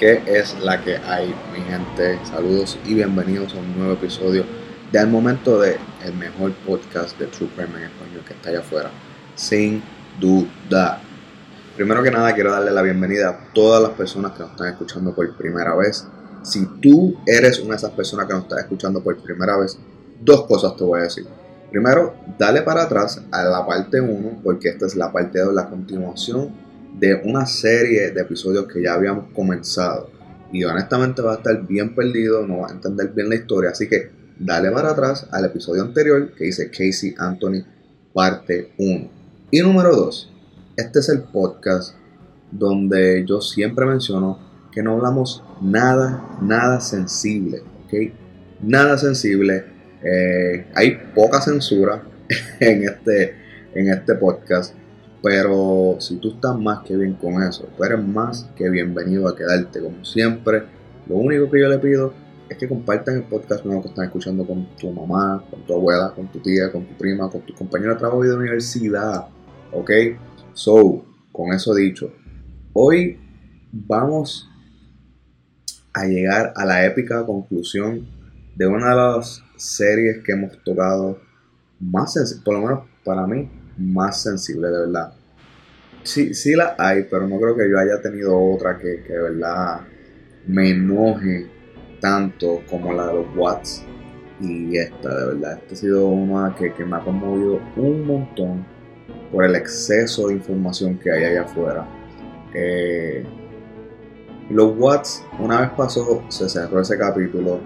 ¿Qué es la que hay, mi gente? Saludos y bienvenidos a un nuevo episodio de Al Momento de el mejor podcast de True Crime en español que está allá afuera, sin duda. Primero que nada, quiero darle la bienvenida a todas las personas que nos están escuchando por primera vez. Si tú eres una de esas personas que nos está escuchando por primera vez, dos cosas te voy a decir. Primero, dale para atrás a la parte 1, porque esta es la parte 2, la continuación de una serie de episodios que ya habíamos comenzado. Y honestamente va a estar bien perdido, no va a entender bien la historia. Así que dale para atrás al episodio anterior que dice Casey Anthony, parte 1. Y número 2, este es el podcast donde yo siempre menciono que no hablamos nada, nada sensible, ¿ok? Nada sensible. Eh, hay poca censura en este, en este podcast, pero si tú estás más que bien con eso, tú eres más que bienvenido a quedarte como siempre. Lo único que yo le pido es que compartan el podcast nuevo que están escuchando con tu mamá, con tu abuela, con tu tía, con tu prima, con tu compañero de trabajo y de universidad, ¿ok? So, con eso dicho, hoy vamos a llegar a la épica conclusión de una de las series que hemos tocado más por lo menos para mí, más sensible de verdad. Sí, sí la hay, pero no creo que yo haya tenido otra que, que de verdad me enoje tanto como la de los Watts y esta, de verdad. Esta ha sido una que, que me ha conmovido un montón por el exceso de información que hay allá afuera. Eh, los Watts, una vez pasó, se cerró ese capítulo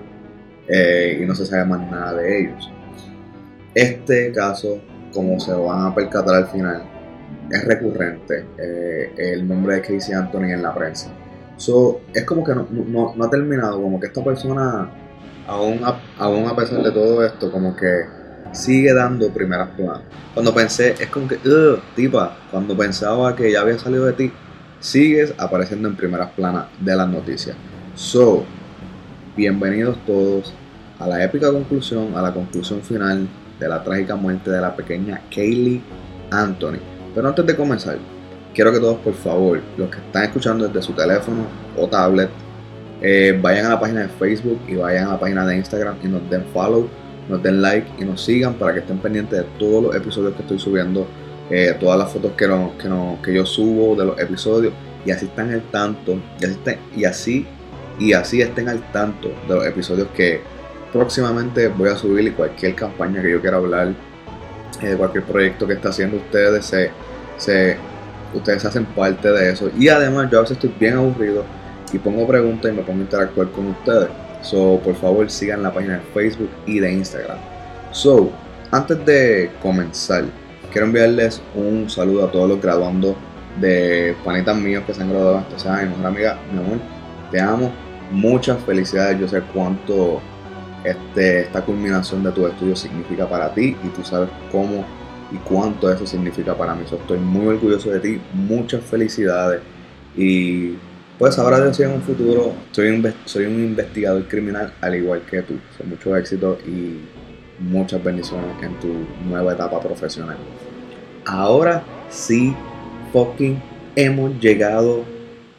eh, y no se sabe más nada de ellos. Este caso, como se van a percatar al final, es recurrente eh, el nombre de Casey Anthony en la prensa. So, es como que no, ha terminado, como que esta persona, aún a, aún a pesar de todo esto, como que sigue dando primeras planas. Cuando pensé, es como que, "Ugh, tipa, cuando pensaba que ya había salido de ti, sigues apareciendo en primeras planas de las noticias. So, bienvenidos todos a la épica conclusión, a la conclusión final de la trágica muerte de la pequeña Kaylee Anthony. Pero antes de comenzar, quiero que todos, por favor, los que están escuchando desde su teléfono o tablet, eh, vayan a la página de Facebook y vayan a la página de Instagram y nos den follow, nos den like y nos sigan para que estén pendientes de todos los episodios que estoy subiendo, eh, todas las fotos que, no, que, no, que yo subo de los episodios y así están al tanto y así, y así y así estén al tanto de los episodios que próximamente voy a subir cualquier campaña que yo quiera hablar, eh, cualquier proyecto que está haciendo ustedes, se, se, ustedes hacen parte de eso. Y además yo a veces estoy bien aburrido y pongo preguntas y me pongo a interactuar con ustedes. So, por favor sigan la página de Facebook y de Instagram. So, antes de comenzar, quiero enviarles un saludo a todos los graduandos de panitas míos que se han graduado este año. Mejor amiga, mi amor, te amo. Muchas felicidades. Yo sé cuánto este, esta culminación de tu estudio significa para ti y tú sabes cómo y cuánto eso significa para mí. Estoy muy orgulloso de ti. Muchas felicidades. Y pues ahora Dios en un futuro soy un, soy un investigador criminal al igual que tú. So, mucho éxito y muchas bendiciones en tu nueva etapa profesional. Ahora sí, fucking hemos llegado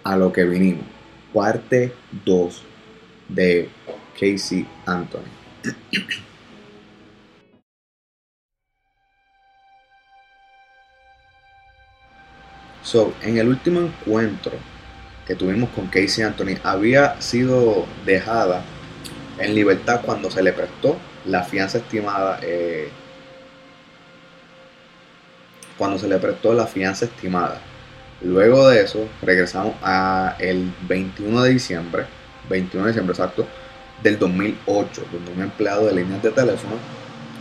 a lo que vinimos. Parte 2 de Casey Anthony. So, en el último encuentro que tuvimos con Casey Anthony, había sido dejada en libertad cuando se le prestó la fianza estimada. Eh, cuando se le prestó la fianza estimada. Luego de eso, regresamos a el 21 de diciembre, 21 de diciembre exacto, del 2008, donde un empleado de líneas de teléfono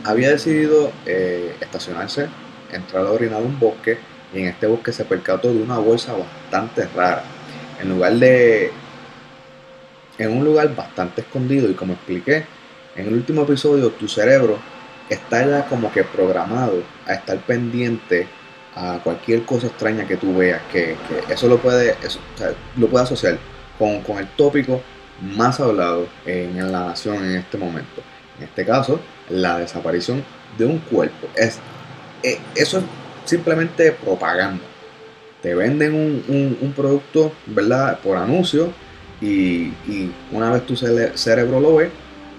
había decidido eh, estacionarse, entrar a orinar un bosque y en este bosque se percató de una bolsa bastante rara. En lugar de. En un lugar bastante escondido y como expliqué en el último episodio, tu cerebro está ya como que programado a estar pendiente a cualquier cosa extraña que tú veas, que, eso lo puede, eso, lo puede asociar con, con el tópico más hablado en la nación en este momento. En este caso, la desaparición de un cuerpo. Es, eh, eso es simplemente propaganda. Te venden un, producto, ¿verdad? Por anuncio y, una vez tu cere- cerebro lo ve,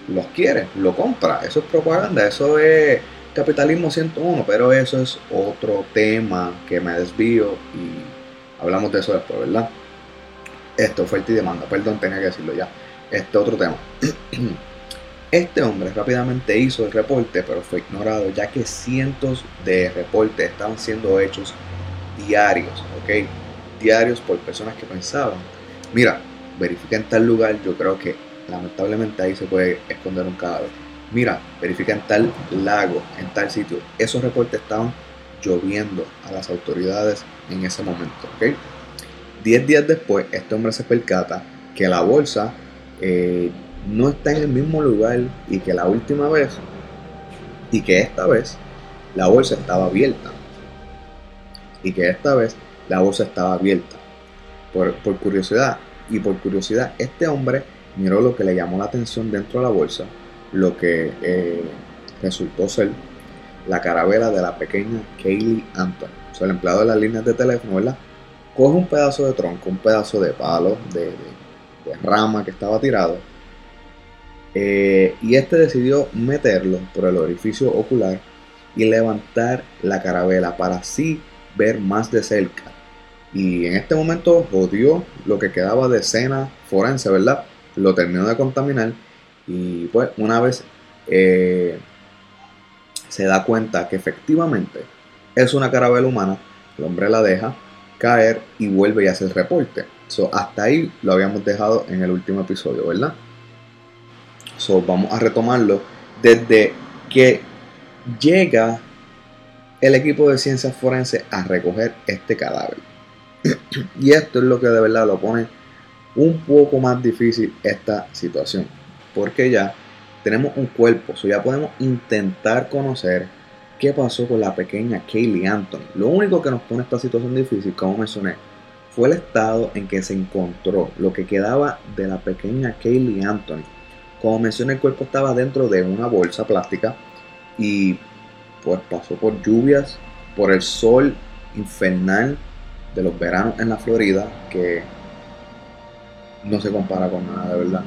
lo adquiere, lo compra. Eso es propaganda, eso es capitalismo 101, pero eso es otro tema que me desvío y hablamos de eso después, ¿verdad? Esto, oferta y demanda, perdón, tenía que decirlo ya. Este otro tema. Este hombre rápidamente hizo el reporte, pero fue ignorado, ya que cientos de reportes estaban siendo hechos diarios, ¿ok? Diarios por personas que pensaban, mira, verifica en tal lugar, yo creo que lamentablemente ahí se puede esconder un cadáver. Mira, verifica en tal lago, en tal sitio. Esos reportes estaban lloviendo a las autoridades en ese momento, ¿ok? Diez días después, este hombre se percata que la bolsa eh, no está en el mismo lugar y que la última vez y que esta vez la bolsa estaba abierta. Y que esta vez la bolsa estaba abierta. Por, por curiosidad y por curiosidad este hombre miró lo que le llamó la atención dentro de la bolsa lo que eh, resultó ser la carabela de la pequeña Kaylee Anton. O sea el empleado de las líneas de teléfono ¿verdad? Coge un pedazo de tronco un pedazo de palo de, rama que estaba tirado eh, y este decidió meterlo por el orificio ocular y levantar la carabela para así ver más de cerca. Y en este momento jodió lo que quedaba de escena forense, ¿verdad? Lo terminó de contaminar y pues una vez eh, se da cuenta que efectivamente es una carabela humana, el hombre la deja caer y vuelve y hace el reporte. So, hasta ahí lo habíamos dejado en el último episodio, ¿verdad? So, vamos a retomarlo desde que llega el equipo de ciencias forenses a recoger este cadáver. y esto es lo que de verdad lo pone un poco más difícil esta situación. Porque ya tenemos un cuerpo, so ya podemos intentar conocer qué pasó con la pequeña Kaylee Anthony. Lo único que nos pone esta situación difícil, como mencioné, fue el estado en que se encontró lo que quedaba de la pequeña Kaylee Anthony. Como mencioné, el cuerpo estaba dentro de una bolsa plástica y pues pasó por lluvias, por el sol infernal de los veranos en la Florida, que no se compara con nada, de verdad.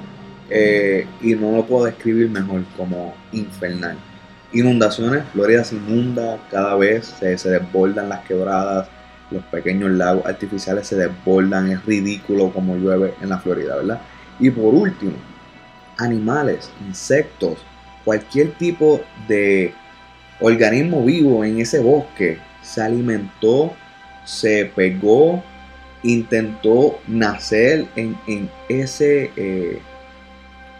Eh, y no lo puedo describir mejor como infernal. Inundaciones, Florida se inunda cada vez, se, desbordan las quebradas, los pequeños lagos artificiales se desbordan, es ridículo como llueve en la Florida, ¿verdad? Y por último, animales, insectos, cualquier tipo de organismo vivo en ese bosque se alimentó, se pegó, intentó nacer en, en ese eh,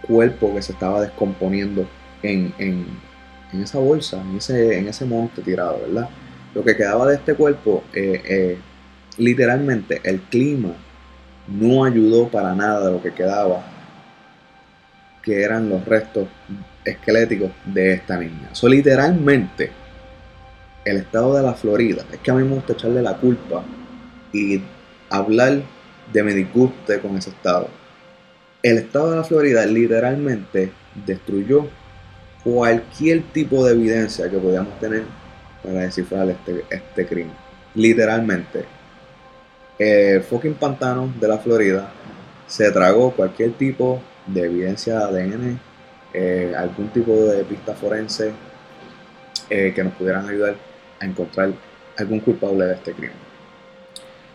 cuerpo que se estaba descomponiendo en, en, en, esa bolsa, en ese, en ese monte tirado, ¿verdad? Lo que quedaba de este cuerpo, eh, eh, literalmente el clima no ayudó para nada lo que quedaba, que eran los restos esqueléticos de esta niña. So, literalmente, el estado de la Florida, es que a mí me gusta echarle la culpa y hablar de mi disguste con ese estado. El estado de la Florida literalmente destruyó cualquier tipo de evidencia que podíamos tener para descifrar este, este crimen. Literalmente. El fucking pantano de la Florida se tragó cualquier tipo de evidencia de ADN, eh, algún tipo de pista forense eh, que nos pudieran ayudar a encontrar algún culpable de este crimen.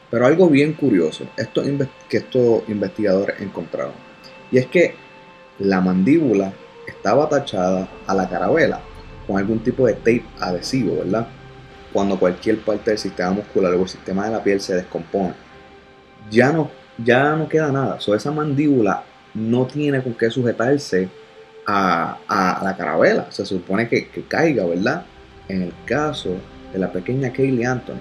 Pero algo bien curioso esto que estos investigadores encontraron, y es que la mandíbula estaba tachada a la carabela con algún tipo de tape adhesivo, ¿verdad? Cuando cualquier parte del sistema muscular o el sistema de la piel se descompone, ya no, ya no queda nada. So, esa mandíbula no tiene con qué sujetarse a, a- la carabela. Se supone que, que caiga, ¿verdad? En el caso de la pequeña Kaylee Anthony,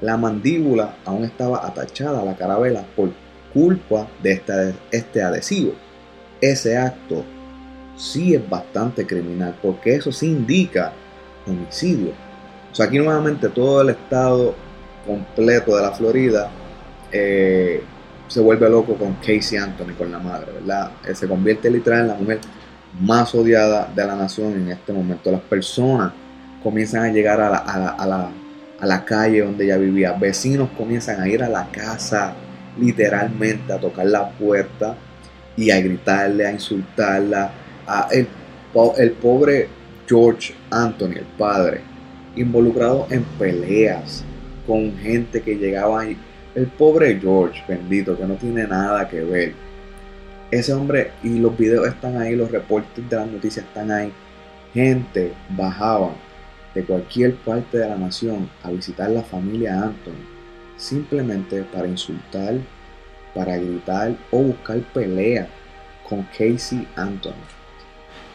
la mandíbula aún estaba atachada a la carabela por culpa de este, este adhesivo. Ese acto sí es bastante criminal porque eso sí indica homicidio. O sea, aquí nuevamente todo el estado completo de la Florida eh, se vuelve loco con Casey Anthony, con la madre, ¿verdad? Eh, se convierte literal en la mujer más odiada de la nación en este momento. Las personas comienzan a llegar a la, a la- a la- a la calle donde ella vivía. Vecinos comienzan a ir a la casa literalmente a tocar la puerta y a gritarle, a insultarla. El, el pobre George Anthony, el padre, involucrado en peleas con gente que llegaba y el pobre George, bendito, que no tiene nada que ver. Ese hombre, y los videos están ahí, los reportes de las noticias están ahí. Gente bajaba de cualquier parte de la nación a visitar la familia Anthony, simplemente para insultar, para gritar o buscar pelea con Casey Anthony.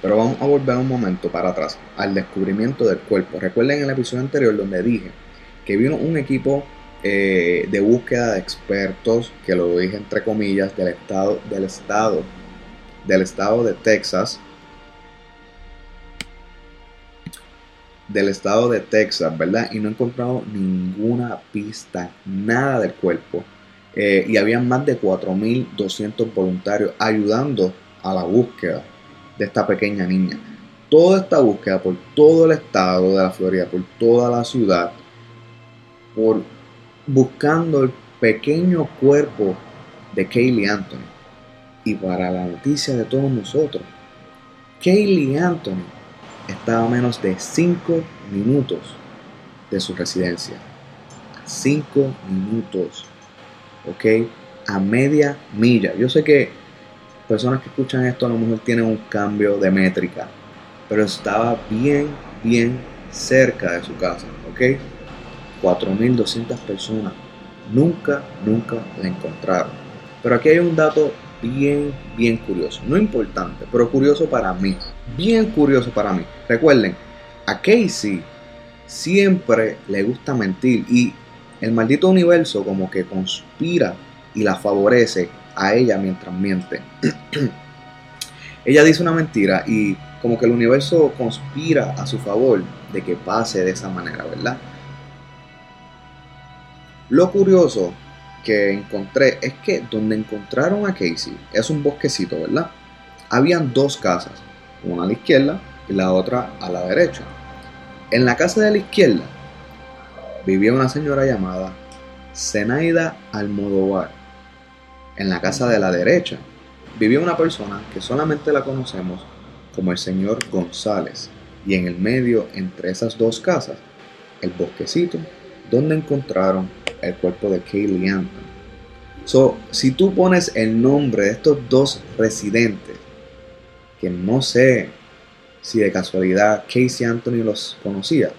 Pero vamos a volver un momento para atrás, al descubrimiento del cuerpo. Recuerden en el episodio anterior donde dije que vino un equipo eh, de búsqueda de expertos, que lo dije entre comillas, del estado, del estado, del estado de Texas, del estado de Texas, ¿verdad? Y no encontrado ninguna pista, nada del cuerpo. Eh, y habían más de 4.200 voluntarios ayudando a la búsqueda de esta pequeña niña. Toda esta búsqueda por todo el estado de la Florida, por toda la ciudad, por buscando el pequeño cuerpo de Kaylee Anthony. Y para la noticia de todos nosotros, Kaylee Anthony estaba a menos de 5 minutos de su residencia. 5 minutos. ¿Ok? A media milla. Yo sé que personas que escuchan esto a lo mejor tienen un cambio de métrica. Pero estaba bien, bien cerca de su casa. ¿Ok? 4.200 personas nunca, nunca la encontraron. Pero aquí hay un dato bien, bien curioso. No importante, pero curioso para mí. Bien curioso para mí. Recuerden, a Casey siempre le gusta mentir y el maldito universo como que conspira y la favorece a ella mientras miente. ella dice una mentira y como que el universo conspira a su favor de que pase de esa manera, ¿verdad? Lo curioso que encontré es que donde encontraron a Casey es un bosquecito, ¿verdad? Habían dos casas, una a la izquierda y la otra a la derecha. En la casa de la izquierda vivía una señora llamada Zenaida Almodóvar. En la casa de la derecha vivía una persona que solamente la conocemos como el señor González. Y en el medio, entre esas dos casas, el bosquecito donde encontraron el cuerpo de Kaylee Anthony. So, si tú pones el nombre de estos dos residentes, que no sé si de casualidad Casey Anthony los conocía,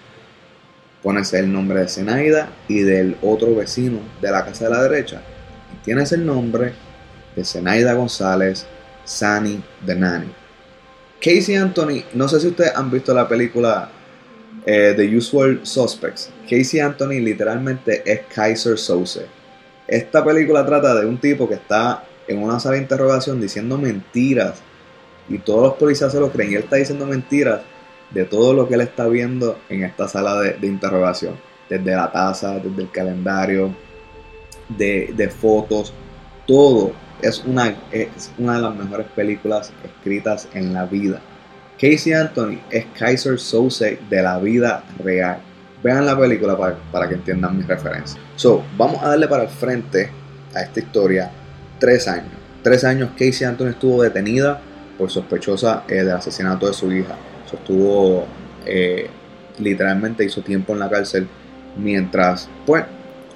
pones el nombre de Zenaida y del otro vecino de la casa de la derecha, tienes el nombre de Zenaida González, Sani The Nanny. Casey Anthony, no sé si ustedes han visto la película eh, The Usual Suspects. Casey Anthony literalmente es Kaiser Souse. Esta película trata de un tipo que está en una sala de interrogación diciendo mentiras y todos los policías se lo creen y él está diciendo mentiras de todo lo que él está viendo en esta sala de, de interrogación. Desde la taza, desde el calendario, de, de fotos, todo. Es una, es una de las mejores películas escritas en la vida. Casey Anthony es Kaiser Souse de la vida real. Vean la película para, para que entiendan mis referencias. So, vamos a darle para el frente a esta historia tres años. Tres años Casey Anthony estuvo detenida por sospechosa eh, del asesinato de su hija. So, estuvo eh, literalmente hizo tiempo en la cárcel mientras pues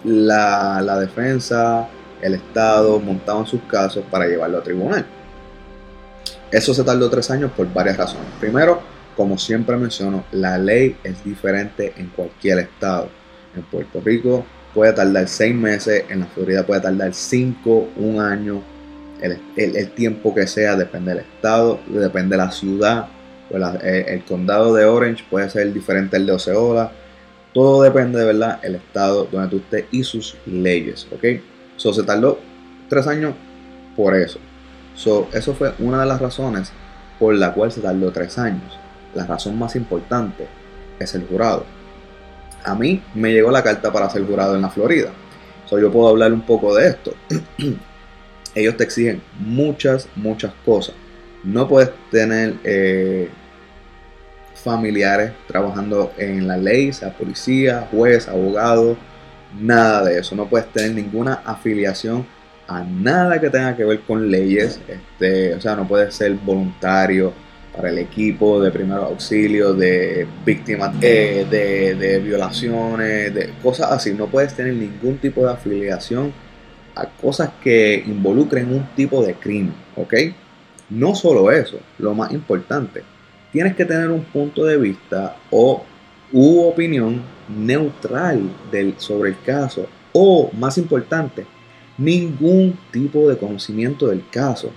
la, la defensa, el Estado montaban sus casos para llevarlo a tribunal. Eso se tardó tres años por varias razones. Primero, como siempre menciono, la ley es diferente en cualquier estado. En Puerto Rico puede tardar seis meses, en la Florida puede tardar cinco, un año. el, el- el tiempo que sea, depende del estado, depende de la ciudad. Pues la- eh, el condado de Orange puede ser diferente al de Osceola. Todo depende de verdad el estado donde tú estés y sus leyes, ¿ok? So, se tardó tres años por eso. So, eso fue una de las razones por la cual se tardó tres años. La razón más importante es el jurado. A mí me llegó la carta para ser jurado en la Florida. So, yo puedo hablar un poco de esto. Ellos te exigen muchas, muchas cosas. No puedes tener eh, familiares trabajando en la ley, sea policía, juez, abogado, nada de eso. No puedes tener ninguna afiliación a nada que tenga que ver con leyes. Este, o sea, no puedes ser voluntario para el equipo de primeros auxilios, de víctimas eh, de, de violaciones, de cosas así. No puedes tener ningún tipo de afiliación a cosas que involucren un tipo de crimen, ¿ok? No solo eso, lo más importante, tienes que tener un punto de vista o u opinión neutral sobre el caso o, más importante, ningún tipo de conocimiento del caso.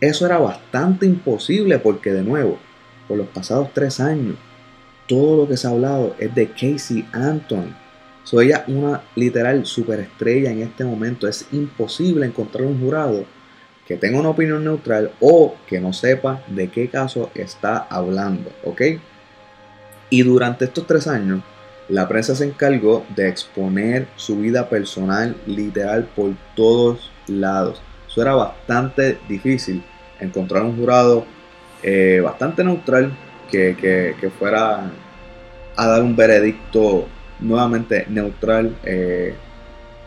Eso era bastante imposible porque, de nuevo, por los pasados tres años, todo lo que se ha hablado es de Casey Anthony. Soy ella una literal superestrella en este momento. Es imposible encontrar un jurado que tenga una opinión neutral o que no sepa de qué caso está hablando, ¿ok? Y durante estos tres años, la prensa se encargó de exponer su vida personal literal por todos lados. Eso era bastante difícil encontrar un jurado eh, bastante neutral que, que, fuera a dar un veredicto nuevamente neutral eh,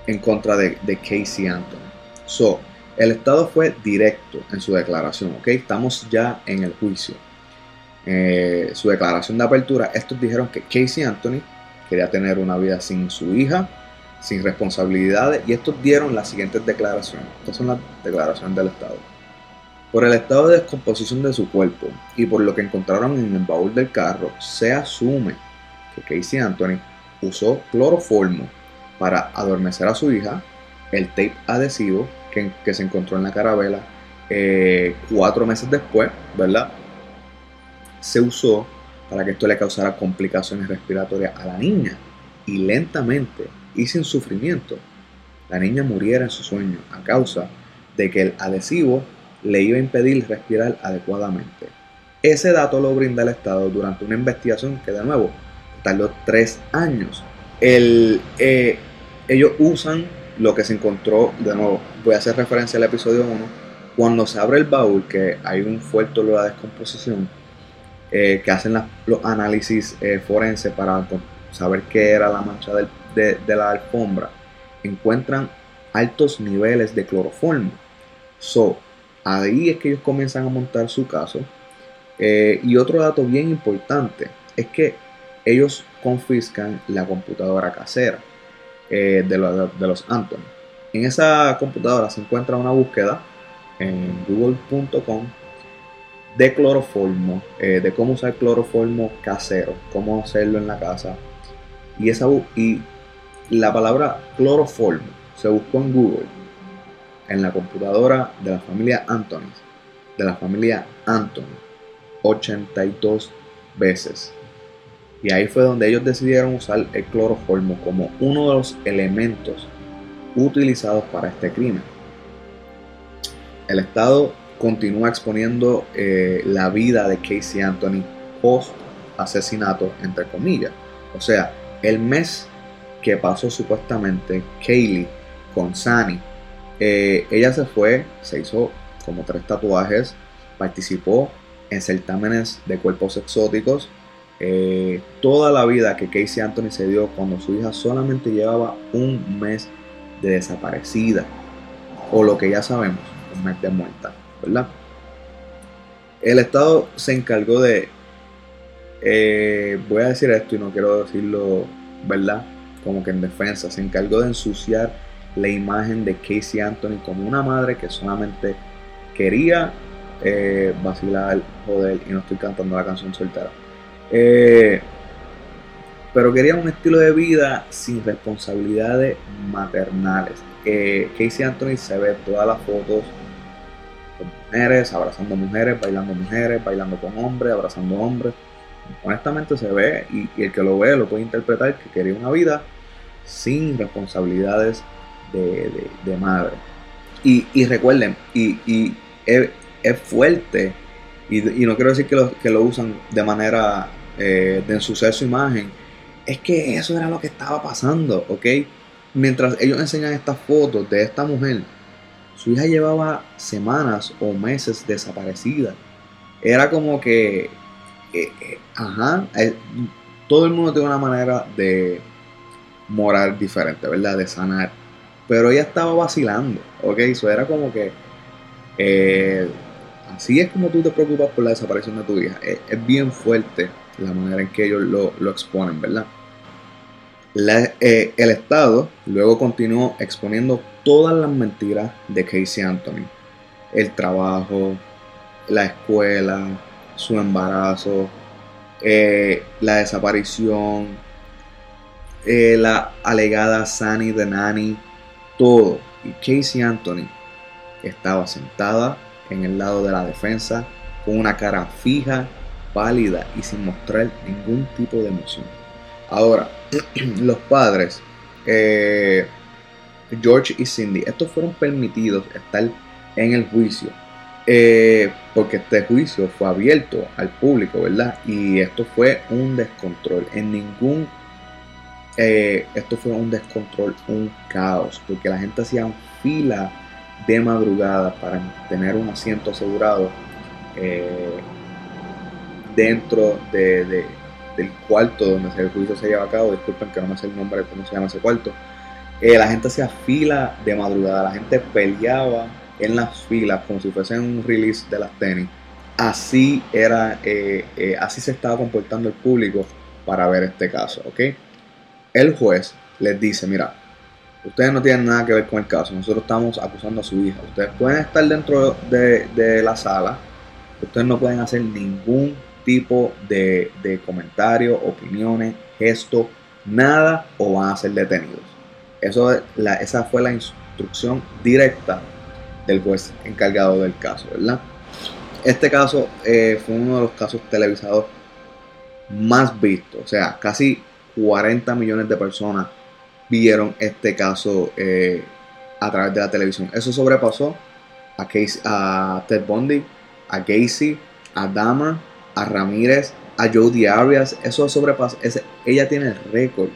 en contra de, de, Casey Anthony. So, el Estado fue directo en su declaración, ¿ok? Estamos ya en el juicio. Eh, su declaración de apertura, estos dijeron que Casey Anthony quería tener una vida sin su hija, sin responsabilidades, y estos dieron las siguientes declaraciones. Estas son las declaraciones del Estado. Por el estado de descomposición de su cuerpo y por lo que encontraron en el baúl del carro, se asume que Casey Anthony usó cloroformo para adormecer a su hija, el tape adhesivo que, se encontró en la carabela eh, cuatro meses después, ¿verdad? Se usó para que esto le causara complicaciones respiratorias a la niña y lentamente y sin sufrimiento la niña muriera en su sueño a causa de que el adhesivo le iba a impedir respirar adecuadamente. Ese dato lo brinda el Estado durante una investigación que de nuevo tardó tres años. El, eh, ellos usan lo que se encontró, de nuevo, voy a hacer referencia al episodio 1, cuando se abre el baúl, que hay un fuerte olor a descomposición, eh, que hacen la, los análisis eh, forenses para saber qué era la mancha de, la alfombra, encuentran altos niveles de cloroformo. So, ahí es que ellos comienzan a montar su caso. Eh, y otro dato bien importante es que ellos confiscan la computadora casera eh, de, de, los Anthony. En esa computadora se encuentra una búsqueda en google.com de cloroformo, eh, de cómo usar cloroformo casero, cómo hacerlo en la casa. Y, esa, y la palabra cloroformo se buscó en Google, en la computadora de la familia Anthony, de la familia Anthony, 82 veces. Y ahí fue donde ellos decidieron usar el cloroformo como uno de los elementos utilizados para este crimen. El Estado continúa exponiendo eh, la vida de Casey Anthony post asesinato, entre comillas. O sea, el mes que pasó supuestamente Kaylee con Sunny, eh, ella se fue, se hizo como tres tatuajes, participó en certámenes de cuerpos exóticos, eh, toda la vida que Casey Anthony se dio cuando su hija solamente llevaba un mes de desaparecida, o lo que ya sabemos, un mes de muerta, ¿verdad? El Estado se encargó de, eh, voy a decir esto y no quiero decirlo, ¿verdad? Como que en defensa, se encargó de ensuciar la imagen de Casey Anthony como una madre que solamente quería eh, vacilar, joder, y no estoy cantando la canción soltera. Eh, pero quería un estilo de vida sin responsabilidades maternales. Eh, Casey Anthony se ve todas las fotos mujeres, abrazando mujeres, bailando mujeres, bailando con hombres, abrazando hombres. Honestamente se ve y, el que lo ve lo puede interpretar que quería una vida sin responsabilidades de, madre. Y, recuerden, y, es fuerte, y, no quiero decir que lo, que usan de manera eh, de ensuciar su imagen, es que eso era lo que estaba pasando, ¿ok? Mientras ellos enseñan estas fotos de esta mujer, su hija llevaba semanas o meses desaparecida. Era como que, eh, eh, ajá, eh, todo el mundo tiene una manera de morar diferente, ¿verdad? De sanar. Pero ella estaba vacilando, ¿ok? Eso era como que, así es como tú te preocupas por la desaparición de tu hija. Es, es bien fuerte la manera en que ellos lo, lo exponen, ¿verdad? Eh, el Estado luego continuó exponiendo todas las mentiras de Casey Anthony. El trabajo, la escuela, su embarazo, eh, la desaparición, eh, la alegada Sunny de Nanny, todo. Y Casey Anthony estaba sentada en el lado de la defensa con una cara fija, pálida y sin mostrar ningún tipo de emoción. Ahora, los padres, eh, George y Cindy, estos fueron permitidos estar en el juicio. eh, porque este juicio fue abierto al público, ¿verdad? Y esto fue un descontrol. En ningún. eh, esto fue un descontrol, un caos. Porque la gente hacía fila de madrugada para tener un asiento asegurado eh, dentro de, de- del cuarto donde el juicio se lleva a cabo. Disculpen que no me sé el nombre de cómo se llama ese cuarto. Eh, la gente hacía fila de madrugada, la gente peleaba en las filas como si fuesen un release de las tenis. Así era, eh, así se estaba comportando el público para ver este caso, ¿ok? El juez les dice, mira, ustedes no tienen nada que ver con el caso, nosotros estamos acusando a su hija, ustedes pueden estar dentro de, la sala, ustedes no pueden hacer ningún tipo de, de comentario, opiniones, gesto, nada o van a ser detenidos. Eso, esa fue la instrucción directa del juez encargado del caso, ¿verdad? Este caso eh, fue uno de los casos televisados más vistos, o sea, casi 40 millones de personas vieron este caso eh, a través de la televisión. Eso sobrepasó a, Casey- a Ted Bundy, a Gacy, a Dahmer, a Ramírez, a Jodi Arias. Eso sobrepasó. ella tiene el récord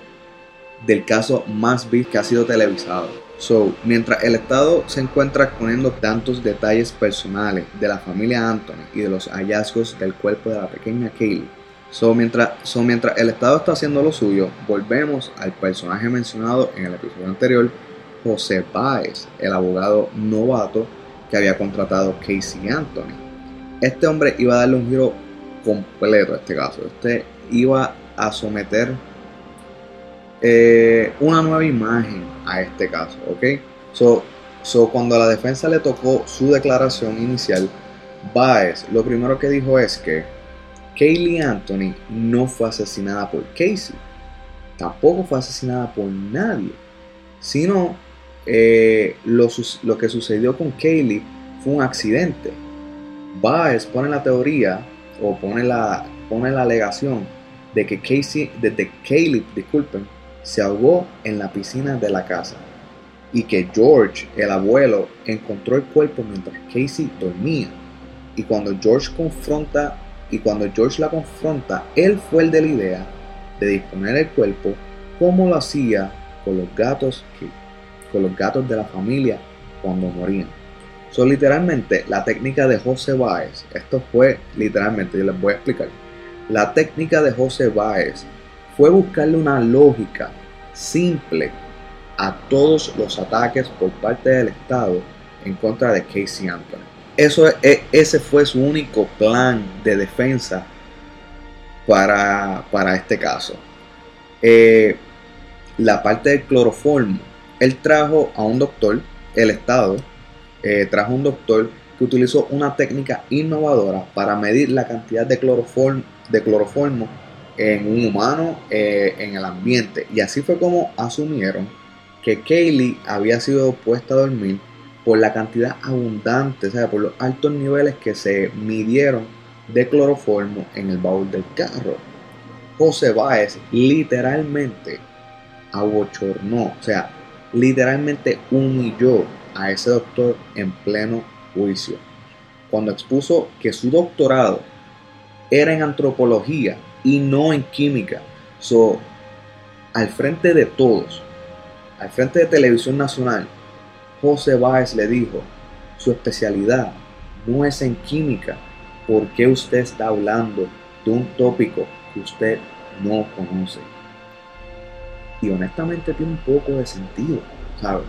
del caso más visto que ha sido televisado. So, mientras el Estado se encuentra exponiendo tantos detalles personales de la familia Anthony y de los hallazgos del cuerpo de la pequeña Kaylee, so, mientras, so, mientras el Estado está haciendo lo suyo, volvemos al personaje mencionado en el episodio anterior, José Páez, el abogado novato que había contratado Casey Anthony. Este hombre iba a darle un giro completo a este caso. Este iba a someter eh, una nueva imagen a este caso, ¿ok? So, so, cuando a la defensa le tocó su declaración inicial, Baez lo primero que dijo es que Kaylee Anthony no fue asesinada por Casey, tampoco fue asesinada por nadie, sino eh, lo, que sucedió con Kaylee fue un accidente. Baez pone la teoría o pone la, pone la alegación de que Casey, de que Kaylee, disculpen, se ahogó en la piscina de la casa y que George, el abuelo, encontró el cuerpo mientras Casey dormía. Y cuando George confronta y cuando George la confronta, él fue el de la idea de disponer el cuerpo como lo hacía con los gatos que, con los gatos de la familia cuando morían. So, literalmente, la técnica de José Báez, esto fue literalmente, yo les voy a explicar. La técnica de José Báez fue buscarle una lógica simple a todos los ataques por parte del Estado en contra de Casey Anthony. Eso, e- ese fue su único plan de defensa para, para este caso. Eh, la parte del cloroformo, él trajo a un doctor, el Estado, eh, trajo un doctor que utilizó una técnica innovadora para medir la cantidad de cloroformo, de cloroformo en un humano, eh, en el ambiente. Y así fue como asumieron que Kaylee había sido puesta a dormir por la cantidad abundante, sea, por los altos niveles que se midieron de cloroformo en el baúl del carro. José Báez literalmente abochornó, o sea, literalmente humilló a ese doctor en pleno juicio, cuando expuso que su doctorado era en antropología y no en química. So, al frente de todos, al frente de Televisión Nacional, José Báez le dijo, su especialidad no es en química, ¿por qué usted está hablando de un tópico que usted no conoce? Y honestamente tiene un poco de sentido, ¿sabes?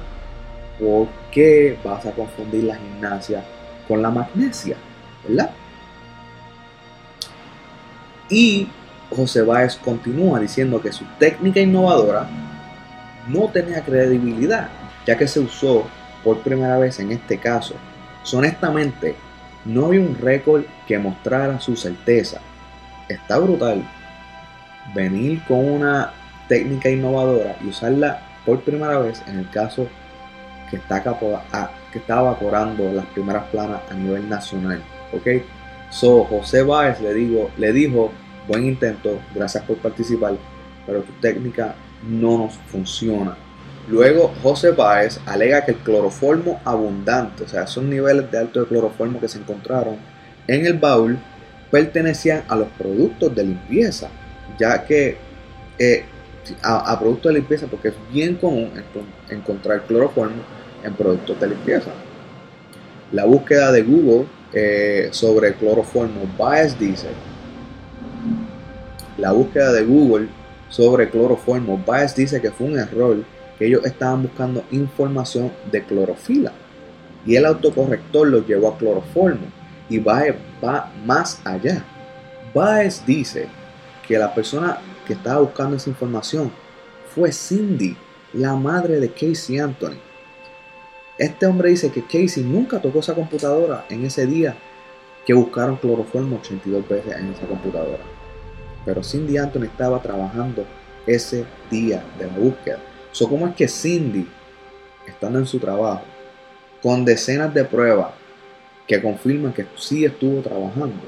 ¿Por qué vas a confundir la gimnasia con la magnesia? ¿Verdad? Y José Báez continúa diciendo que su técnica innovadora no tenía credibilidad, ya que se usó por primera vez en este caso. honestamente, no había un récord que mostrara su certeza. Está brutal venir con una técnica innovadora y usarla por primera vez en el caso que, está que estaba evaporando las primeras planas a nivel nacional. ¿ok? So, José Báez le, digo, le dijo, buen intento, gracias por participar, pero tu técnica no nos funciona. Luego, José Báez alega que el cloroformo abundante, o sea, esos niveles de alto de cloroformo que se encontraron en el baúl, pertenecían a los productos de limpieza, ya que eh, a, productos de limpieza, porque es bien común encontrar cloroformo en productos de limpieza. La búsqueda de Google eh, sobre cloroformo Baez dice, la búsqueda de Google sobre cloroformo Baez dice que fue un error ellos estaban buscando información de clorofila y el autocorrector los llevó a cloroformo y Baez va más allá. Baez dice que la persona que estaba buscando esa información fue Cindy, la madre de Casey Anthony. Este hombre dice que Casey nunca tocó esa computadora en ese día que buscaron cloroformo 82 veces en esa computadora. Pero Cindy Anthony estaba trabajando ese día de la búsqueda. So, ¿Cómo es que Cindy, estando en su trabajo, con decenas de pruebas que confirman que sí estuvo trabajando,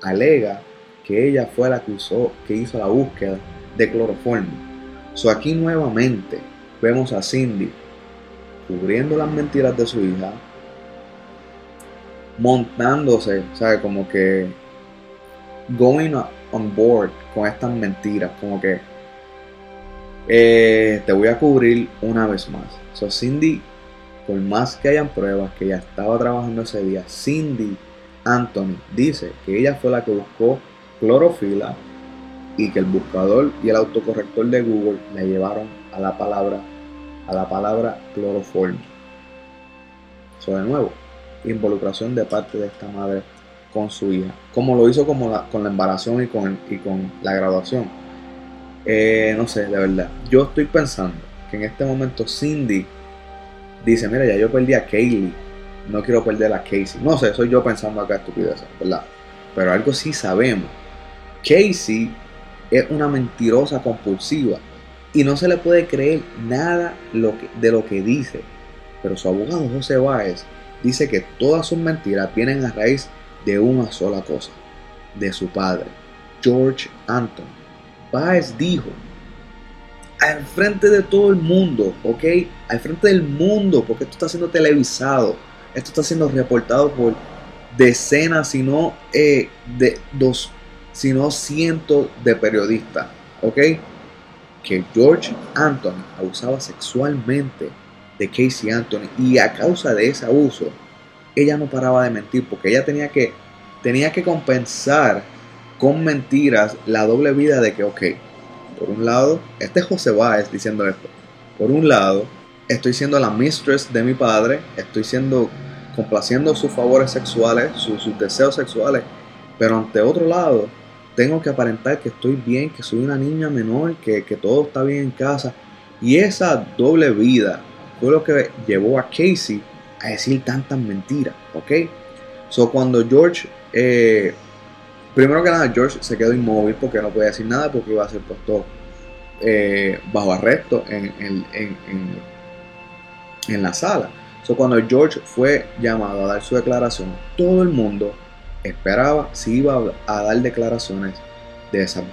alega que ella fue la que, hizo la búsqueda de cloroformo? So, aquí nuevamente vemos a Cindy cubriendo las mentiras de su hija, montándose, ¿sabe? Como que going on board con estas mentiras, como que eh, te voy a cubrir una vez más. So, Cindy, por más que hayan pruebas que ella estaba trabajando ese día, Cindy Anthony dice que ella fue la que buscó clorofila y que el buscador y el autocorrector de Google le llevaron a la palabra a la palabra. So, de nuevo, involucración de parte de esta madre con su hija, como lo hizo con la embarazación y con, y con la graduación. Eh, no sé, de verdad. Yo estoy pensando que en este momento Cindy dice, mira, ya yo perdí a Kaylee, no quiero perder a Casey. No sé, soy yo pensando acá estupidez, ¿verdad? Pero algo sí sabemos. Casey es una mentirosa compulsiva y no se le puede creer nada de lo que dice. Pero su abogado José Báez dice que todas sus mentiras vienen a raíz de una sola cosa, de su padre, George Anton. Báez dijo, al frente de todo el mundo, ¿ok? Al frente del mundo, porque esto está siendo televisado, esto está siendo reportado por decenas, si no eh, de dos, sino cientos de periodistas, ¿ok? que George Anthony abusaba sexualmente de Casey Anthony y a causa de ese abuso ella no paraba de mentir porque ella tenía que tenía que compensar con mentiras la doble vida de que ok por un lado este es José Báez diciendo esto por un lado estoy siendo la mistress de mi padre estoy siendo complaciendo sus favores sexuales sus deseos sexuales pero ante otro lado tengo que aparentar que estoy bien, que soy una niña menor, que, todo está bien en casa. Y esa doble vida fue lo que llevó a Casey a decir tantas mentiras, ¿ok? So cuando George, eh, primero que nada, George se quedó inmóvil porque no podía decir nada porque iba a ser puesto eh, bajo arresto en, en, en, en, la sala. So, cuando George fue llamado a dar su declaración, todo el mundo esperaba si iba a dar declaraciones de esa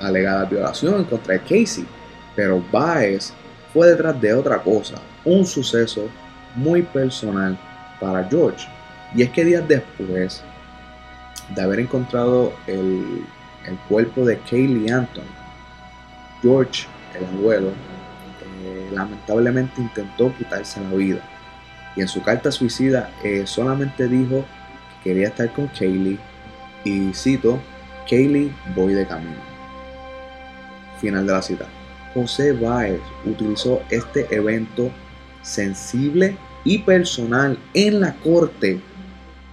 alegada violación contra Casey. Pero Baez fue detrás de otra cosa, un suceso muy personal para George. Y es que días después de haber encontrado el, el cuerpo de Kaylee Anton, George, el abuelo, eh, lamentablemente intentó quitarse la vida. Y en su carta suicida eh, solamente dijo que quería estar con Kaylee y cito, Kaylee voy de camino. Final de la cita. José Baez utilizó este evento sensible y personal en la corte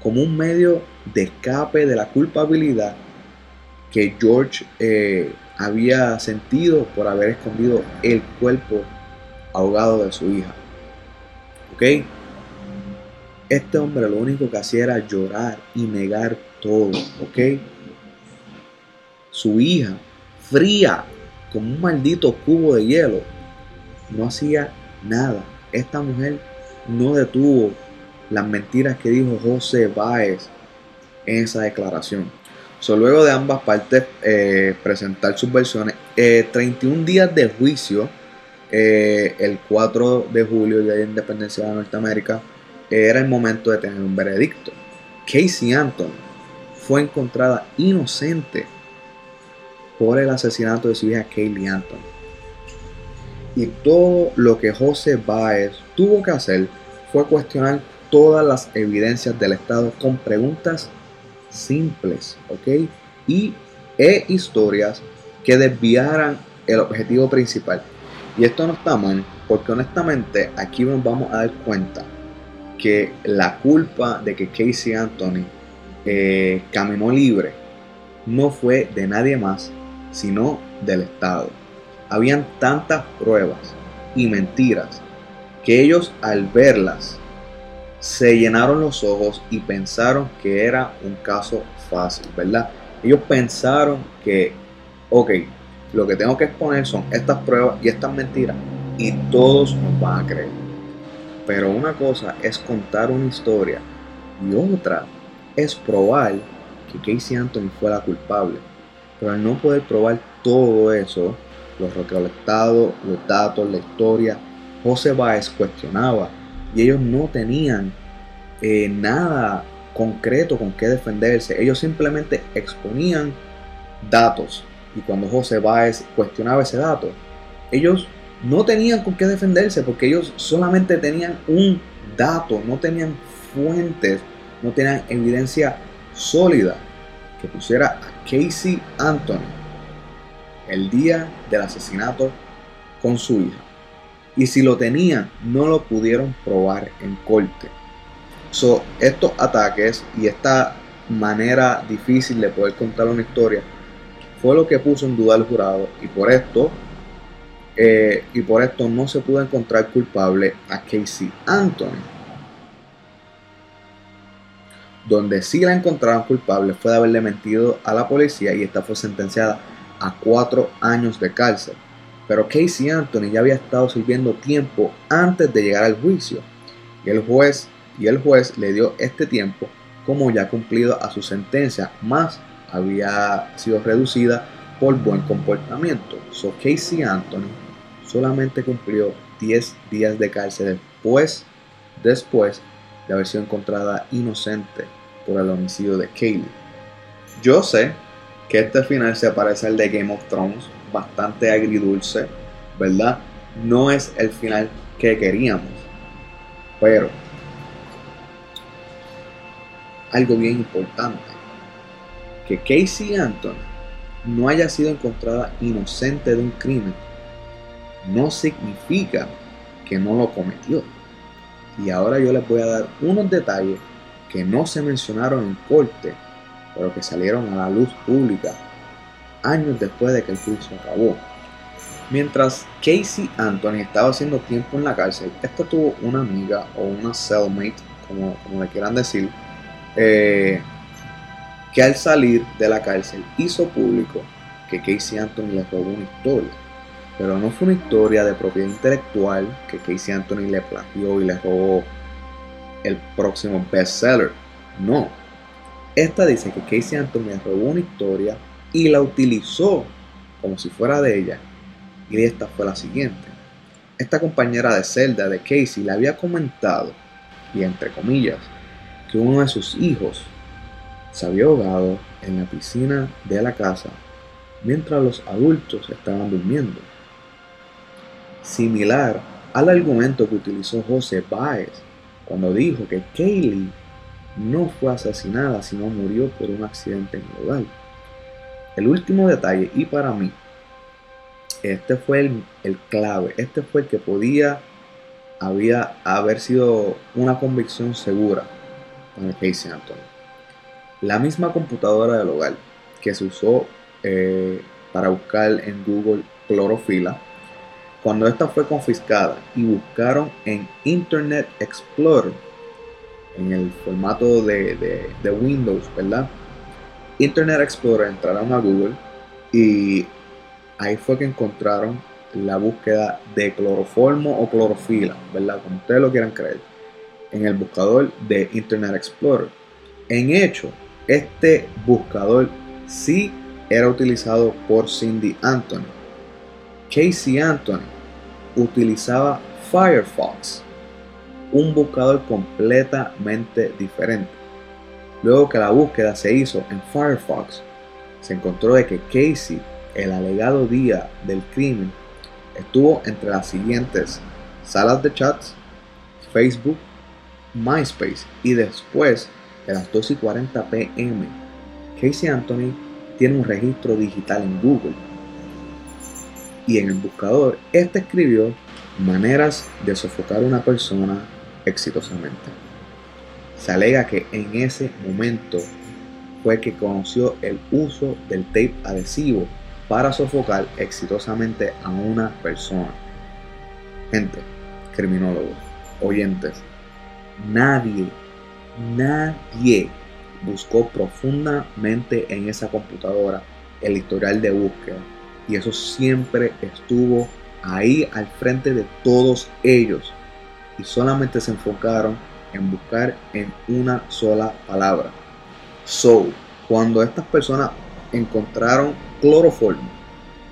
como un medio de escape de la culpabilidad que George eh, había sentido por haber escondido el cuerpo ahogado de su hija. ¿Ok? Este hombre lo único que hacía era llorar y negar todo. ¿Ok? Su hija, fría, como un maldito cubo de hielo, no hacía nada. Esta mujer no detuvo las mentiras que dijo José Báez en esa declaración. So, luego de ambas partes eh, presentar sus versiones, 31 eh, días de juicio, eh, el 4 de julio, Día de Independencia de Norteamérica, era el momento de tener un veredicto. Casey Anton fue encontrada inocente por el asesinato de su hija Kaylee Anton. Y todo lo que José Baez tuvo que hacer fue cuestionar todas las evidencias del Estado con preguntas simples, ¿ok? Y e historias que desviaran el objetivo principal. Y esto no está mal, porque honestamente aquí nos vamos a dar cuenta que la culpa de que Casey Anthony eh, caminó libre no fue de nadie más sino del Estado. Habían tantas pruebas y mentiras que ellos al verlas se llenaron los ojos y pensaron que era un caso fácil, ¿verdad? Ellos pensaron que, ok, lo que tengo que exponer son estas pruebas y estas mentiras y todos nos van a creer. Pero una cosa es contar una historia y otra es probar que Casey Anthony fue la culpable. Pero al no poder probar todo eso, los recolectados, los datos, la historia, José Báez cuestionaba y ellos no tenían eh, nada concreto con qué defenderse. Ellos simplemente exponían datos y cuando José Báez cuestionaba ese dato, ellos no tenían con qué defenderse porque ellos solamente tenían un dato, no tenían fuentes, no tenían evidencia sólida que pusiera a Casey Anthony el día del asesinato con su hija. Y si lo tenían, no lo pudieron probar en corte. So, estos ataques y esta manera difícil de poder contar una historia fue lo que puso en duda al jurado y por esto eh, y por esto no se pudo encontrar culpable a Casey Anthony donde sí la encontraron culpable fue de haberle mentido a la policía y esta fue sentenciada a cuatro años de cárcel. Pero Casey Anthony ya había estado sirviendo tiempo antes de llegar al juicio y el juez y el juez le dio este tiempo como ya cumplido a su sentencia, más había sido reducida por buen comportamiento. So Casey Anthony solamente cumplió 10 días de cárcel después, después de haber sido encontrada inocente por el homicidio de Kaylee. Yo sé que este final se parece al de Game of Thrones, bastante agridulce, ¿verdad? No es el final que queríamos, pero algo bien importante, que Casey Anton no haya sido encontrada inocente de un crimen, no significa que no lo cometió. Y ahora yo les voy a dar unos detalles que no se mencionaron en corte, pero que salieron a la luz pública años después de que el juicio acabó. Mientras Casey Anthony estaba haciendo tiempo en la cárcel, esta tuvo una amiga o una cellmate, como, como le quieran decir, eh, que al salir de la cárcel hizo público que Casey Anthony le robó una historia. Pero no fue una historia de propiedad intelectual que Casey Anthony le plagió y le robó. el próximo bestseller. No. Esta dice que Casey Anthony robó una historia y la utilizó como si fuera de ella. Y esta fue la siguiente. Esta compañera de celda de Casey le había comentado, y entre comillas, que uno de sus hijos se había ahogado en la piscina de la casa mientras los adultos estaban durmiendo. Similar al argumento que utilizó José Baez cuando dijo que Kaylee no fue asesinada sino murió por un accidente en el hogar. El último detalle, y para mí, este fue el, el, clave, este fue el que podía había, haber sido una convicción segura para Casey Anthony. La misma computadora del hogar que se usó eh, para buscar en Google clorofila, cuando esta fue confiscada y buscaron en Internet Explorer, en el formato de, de, de Windows, ¿verdad? Internet Explorer entraron a Google y ahí fue que encontraron la búsqueda de cloroformo o clorofila, ¿verdad? Como ustedes lo quieran creer, en el buscador de Internet Explorer. En hecho, este buscador sí era utilizado por Cindy Anthony. Casey Anthony utilizaba Firefox, un buscador completamente diferente. Luego que la búsqueda se hizo en Firefox, se encontró de que Casey, el alegado día del crimen, estuvo entre las siguientes salas de chats, Facebook, MySpace y después de las 2 y 40 pm, Casey Anthony tiene un registro digital en Google. Y en el buscador, este escribió maneras de sofocar a una persona exitosamente. Se alega que en ese momento fue que conoció el uso del tape adhesivo para sofocar exitosamente a una persona. Gente, criminólogos, oyentes, nadie, nadie buscó profundamente en esa computadora el historial de búsqueda. Y eso siempre estuvo ahí al frente de todos ellos. Y solamente se enfocaron en buscar en una sola palabra. So, cuando estas personas encontraron cloroformo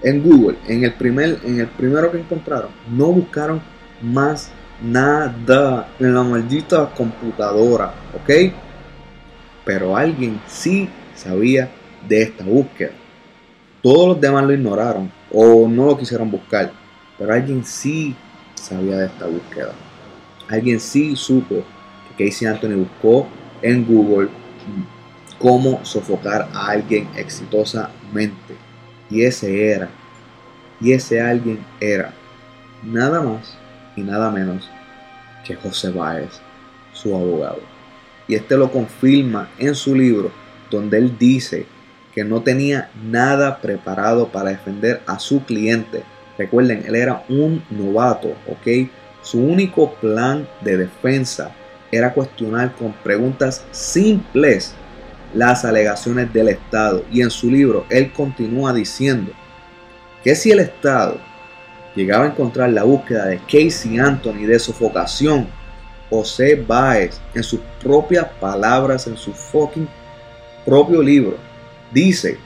en Google, en el, primer, en el primero que encontraron, no buscaron más nada en la maldita computadora, ¿ok? Pero alguien sí sabía de esta búsqueda. Todos los demás lo ignoraron o no lo quisieron buscar, pero alguien sí sabía de esta búsqueda. Alguien sí supo Casey Anthony buscó en Google cómo sofocar a alguien exitosamente. Y ese era, y ese alguien era nada más y nada menos que José Báez, su abogado. Y este lo confirma en su libro, donde él dice que no tenía nada preparado para defender a su cliente. Recuerden, él era un novato, ¿ok? Su único plan de defensa era cuestionar con preguntas simples las alegaciones del Estado. Y en su libro él continúa diciendo que si el Estado llegaba a encontrar la búsqueda de Casey Anthony de sofocación, José Baez, en sus propias palabras, en su fucking propio libro, dice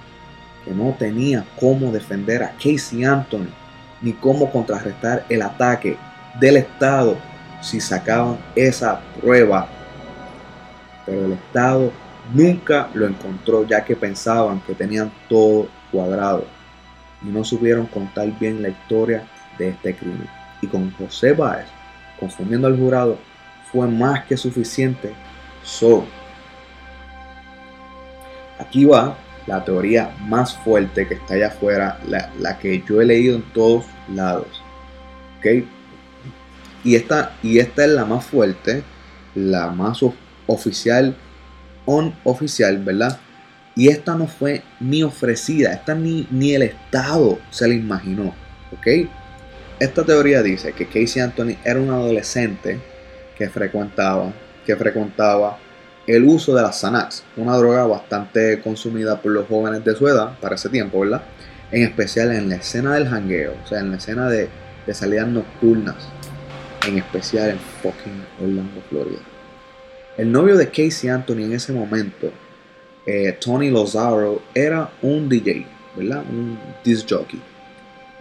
que no tenía cómo defender a Casey Anthony ni cómo contrarrestar el ataque del Estado si sacaban esa prueba. Pero el Estado nunca lo encontró ya que pensaban que tenían todo cuadrado y no supieron contar bien la historia de este crimen. Y con José Báez confundiendo al jurado fue más que suficiente. So, aquí va la teoría más fuerte que está allá afuera, la, que yo he leído en todos lados. Y esta, y esta es la más fuerte, la más oficial on oficial, ¿verdad? Y esta no fue ni ofrecida, esta ni, ni el Estado se la imaginó, ¿ok? Esta teoría dice que Casey Anthony era un adolescente que frecuentaba, que frecuentaba el uso de las Xanax, una droga bastante consumida por los jóvenes de su edad para ese tiempo, ¿verdad? En especial en la escena del jangueo, o sea, en la escena de, de salidas nocturnas, en especial en fucking Orlando, Florida. El novio de Casey Anthony en ese momento, eh, Tony Lozaro, era un DJ, ¿verdad? Un disc jockey.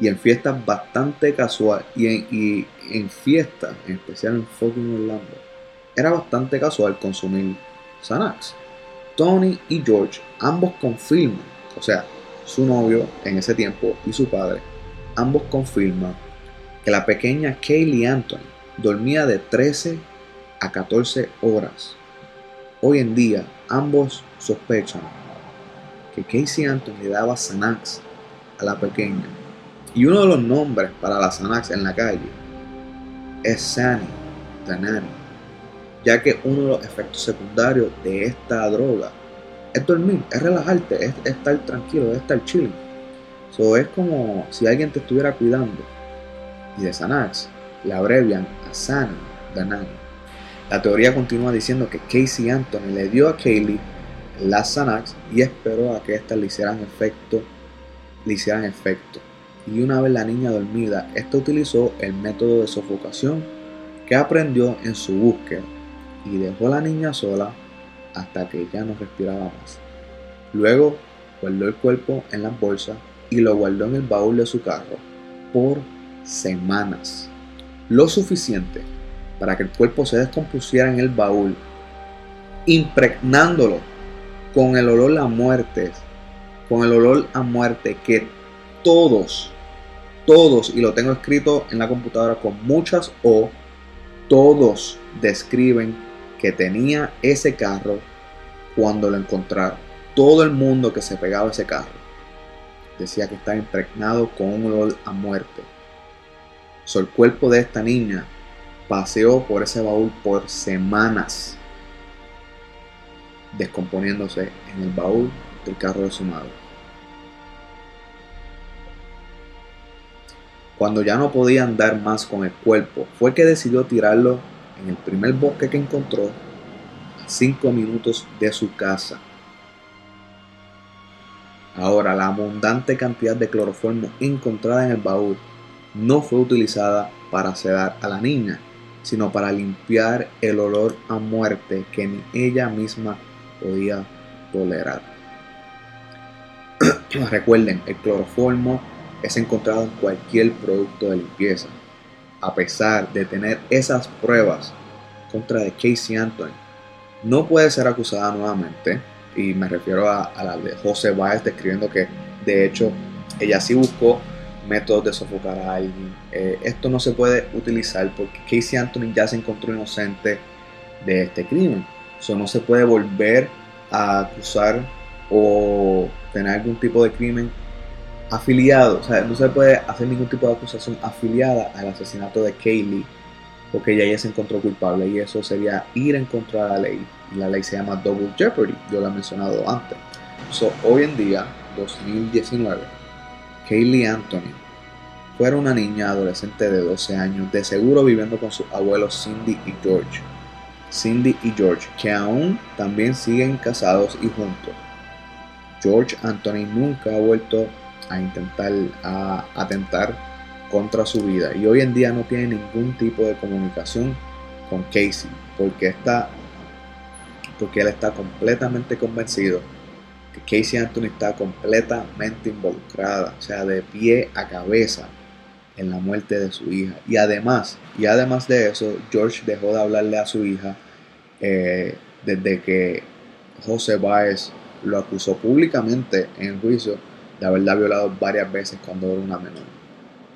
Y en fiestas bastante casual, y en, y en fiestas, en especial en fucking Orlando, era bastante casual consumir Xanax. Tony y George ambos confirman, o sea, su novio en ese tiempo y su padre, ambos confirman que la pequeña Kaylee Anthony dormía de 13 a 14 horas. Hoy en día, ambos sospechan que Casey Anthony le daba Xanax a la pequeña. Y uno de los nombres para la Xanax en la calle es Sani, Tanani, ya que uno de los efectos secundarios de esta droga es dormir, es relajarte, es estar tranquilo, es estar chill. So, es como si alguien te estuviera cuidando. Y de Xanax la abrevian a. La teoría continúa diciendo que Casey Anthony le dio a Kaylee las Xanax y esperó a que éstas le hicieran efecto, le hicieran efecto. Y una vez la niña dormida, esta utilizó el método de sofocación que aprendió en su búsqueda y dejó a la niña sola hasta que ya no respiraba más. Luego guardó el cuerpo en las bolsas y lo guardó en el baúl de su carro por semanas. Lo suficiente para que el cuerpo se descompusiera en el baúl, impregnándolo con el olor a muerte, con el olor a muerte que todos, todos, y lo tengo escrito en la computadora con muchas O, todos describen que tenía ese carro cuando lo encontraron. Todo el mundo que se pegaba ese carro decía que estaba impregnado con un olor a muerte. El cuerpo de esta niña paseó por ese baúl por semanas, descomponiéndose en el baúl del carro de su madre. Cuando ya no podía andar más con el cuerpo, fue que decidió tirarlo en el primer bosque que encontró, a 5 minutos de su casa. Ahora, la abundante cantidad de cloroformo encontrada en el baúl no fue utilizada para sedar a la niña, sino para limpiar el olor a muerte que ni ella misma podía tolerar. Recuerden, el cloroformo es encontrado en cualquier producto de limpieza. A pesar de tener esas pruebas contra de Casey Anthony, no puede ser acusada nuevamente. Y me refiero a, a la de José Báez describiendo que de hecho ella sí buscó métodos de sofocar a alguien. Eh, esto no se puede utilizar porque Casey Anthony ya se encontró inocente de este crimen. Eso no se puede volver a acusar o tener algún tipo de crimen afiliado. O sea, no se puede hacer ningún tipo de acusación afiliada al asesinato de Kaylee porque ya ella se encontró culpable y eso sería ir en contra de la ley. Y la ley se llama Double Jeopardy, yo lo he mencionado antes. So, hoy en día, 2019, Kaylee Anthony fuera una niña adolescente de 12 años, de seguro viviendo con sus abuelos Cindy y George. Cindy y George, que aún también siguen casados y juntos. George Anthony nunca ha vuelto a intentar atentar contra su vida y hoy en día no tiene ningún tipo de comunicación con Casey porque está porque él está completamente convencido que Casey Anthony está completamente involucrada, o sea, de pie a cabeza en la muerte de su hija. Y además, y además de eso, George dejó de hablarle a su hija eh, desde que José Báez lo acusó públicamente en el juicio de haberla violado varias veces cuando era una menor.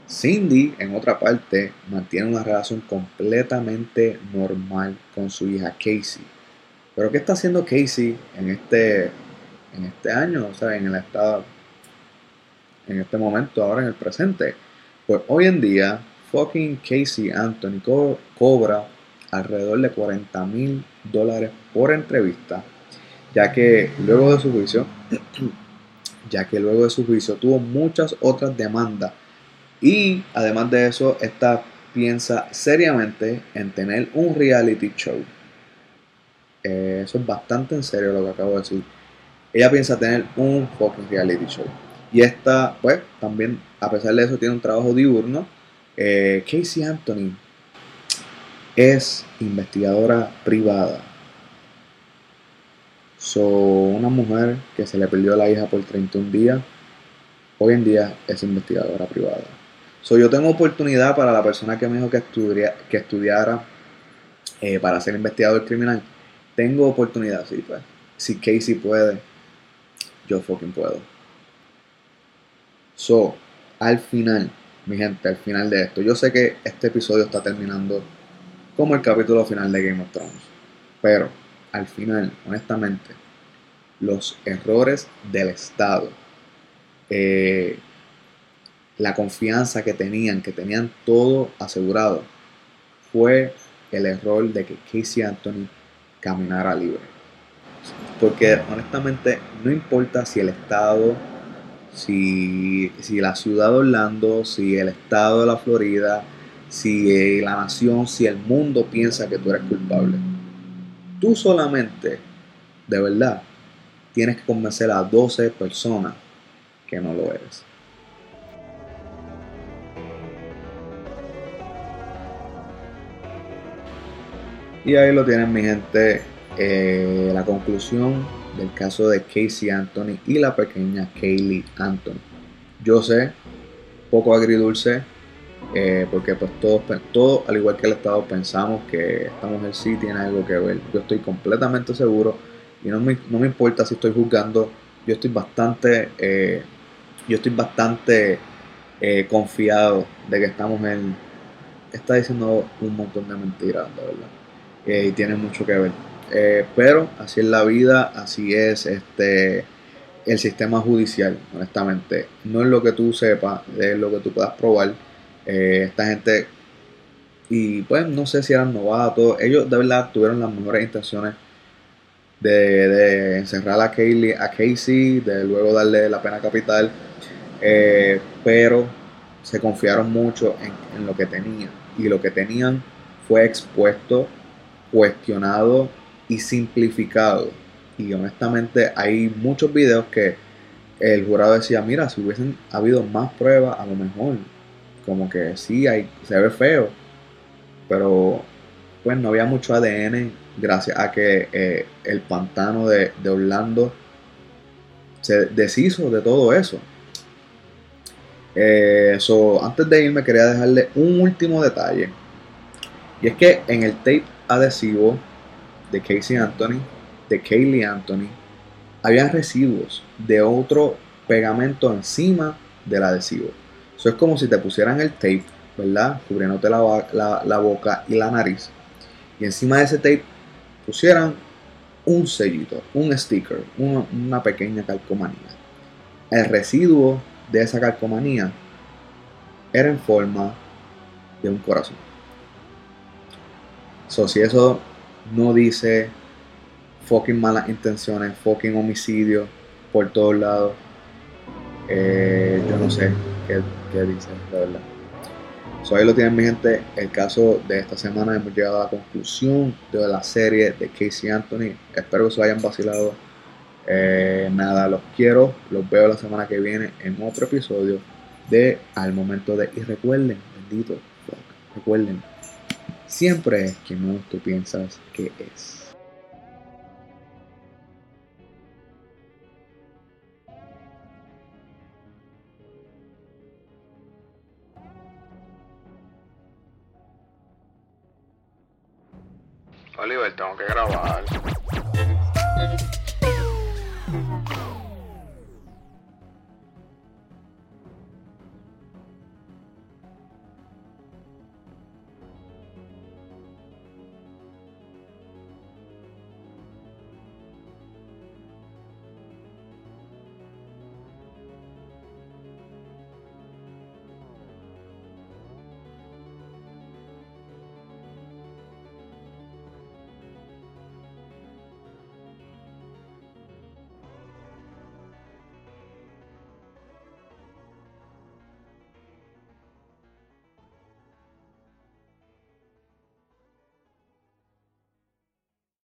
Cindy, en otra parte, mantiene una relación completamente normal con su hija Casey. Pero ¿qué está haciendo Casey en este en este año, o sea, en el estado, en este momento, ahora en el presente. Pues hoy en día, fucking Casey Anthony cobra alrededor de 40 mil dólares por entrevista, ya que luego de su juicio, ya que luego de su juicio tuvo muchas otras demandas y además de eso, esta piensa seriamente en tener un reality show. Eh, eso es bastante en serio lo que acabo de decir ella piensa tener un fucking reality show. Y esta, pues, también, a pesar de eso, tiene un trabajo diurno. Eh, Casey Anthony es investigadora privada So, una mujer que se le perdió a la hija por 31 días, hoy en día es investigadora privada. So, yo tengo oportunidad para la persona que me dijo que, estudia, que estudiara eh, para ser investigador criminal. Tengo oportunidad, sí, pues. Si Casey puede, yo fucking puedo. So, al final, mi gente, al final de esto, yo sé que este episodio está terminando como el capítulo final de Game of Thrones. Pero, al final, honestamente, los errores del Estado, eh, la confianza que tenían, que tenían todo asegurado, fue el error de que Casey Anthony caminara libre. Porque honestamente no importa si el Estado, si, si la ciudad de Orlando, si el Estado de la Florida, si eh, la nación, si el mundo piensa que tú eres culpable. Tú solamente, de verdad, tienes que convencer a 12 personas que no lo eres. Y ahí lo tienen mi gente, eh, la conclusión del caso de Casey Anthony y la pequeña Kaylee Anthony. Yo sé, poco agridulce, eh, porque pues todos, todo, al igual que el Estado, pensamos que esta mujer sí tiene algo que ver. Yo estoy completamente seguro y no me, no me importa si estoy juzgando, yo estoy bastante, eh, yo estoy bastante confiado de que esta mujer está diciendo un montón de mentiras, de verdad y tiene mucho que ver. Eh, pero así es la vida, así es este el sistema judicial, honestamente. No es lo que tú sepas, es lo que tú puedas probar. Eh, esta gente, y pues no sé si eran novatos, ellos de verdad tuvieron las mejores intenciones de, encerrar a, Kaylee, a Casey, de luego darle la pena capital, eh, pero se confiaron mucho en lo que tenían. Y lo que tenían fue expuesto cuestionado y simplificado. Y honestamente hay muchos videos que el jurado decía, mira, si hubiesen habido más pruebas, a lo mejor, como que sí, hay, se ve feo, pero pues no había mucho ADN gracias a que eh, el pantano de, Orlando se deshizo de todo eso. Eh, antes de irme quería dejarle un último detalle. Y es que en el tape adhesivo de Casey Anthony, de Kaylee Anthony, había residuos de otro pegamento encima del adhesivo. Eso es como si te pusieran el tape, ¿verdad? Cubriéndote la, la, boca y la nariz. Y encima de ese tape pusieran un sellito, un sticker, una pequeña calcomanía. El residuo de esa calcomanía era en forma de un corazón. So, si eso no dice fucking malas intenciones, fucking homicidio por todos lados, eh, yo no sé qué, qué dice, la verdad. So, ahí lo tienen mi gente, el caso de esta semana hemos llegado a la conclusión de la serie de Casey Anthony. Espero que se hayan vacilado. Eh, nada, los quiero, los veo la semana que viene en otro episodio de Al Momento de... Y recuerden, bendito, recuerden, siempre es quien menos tú piensas que es.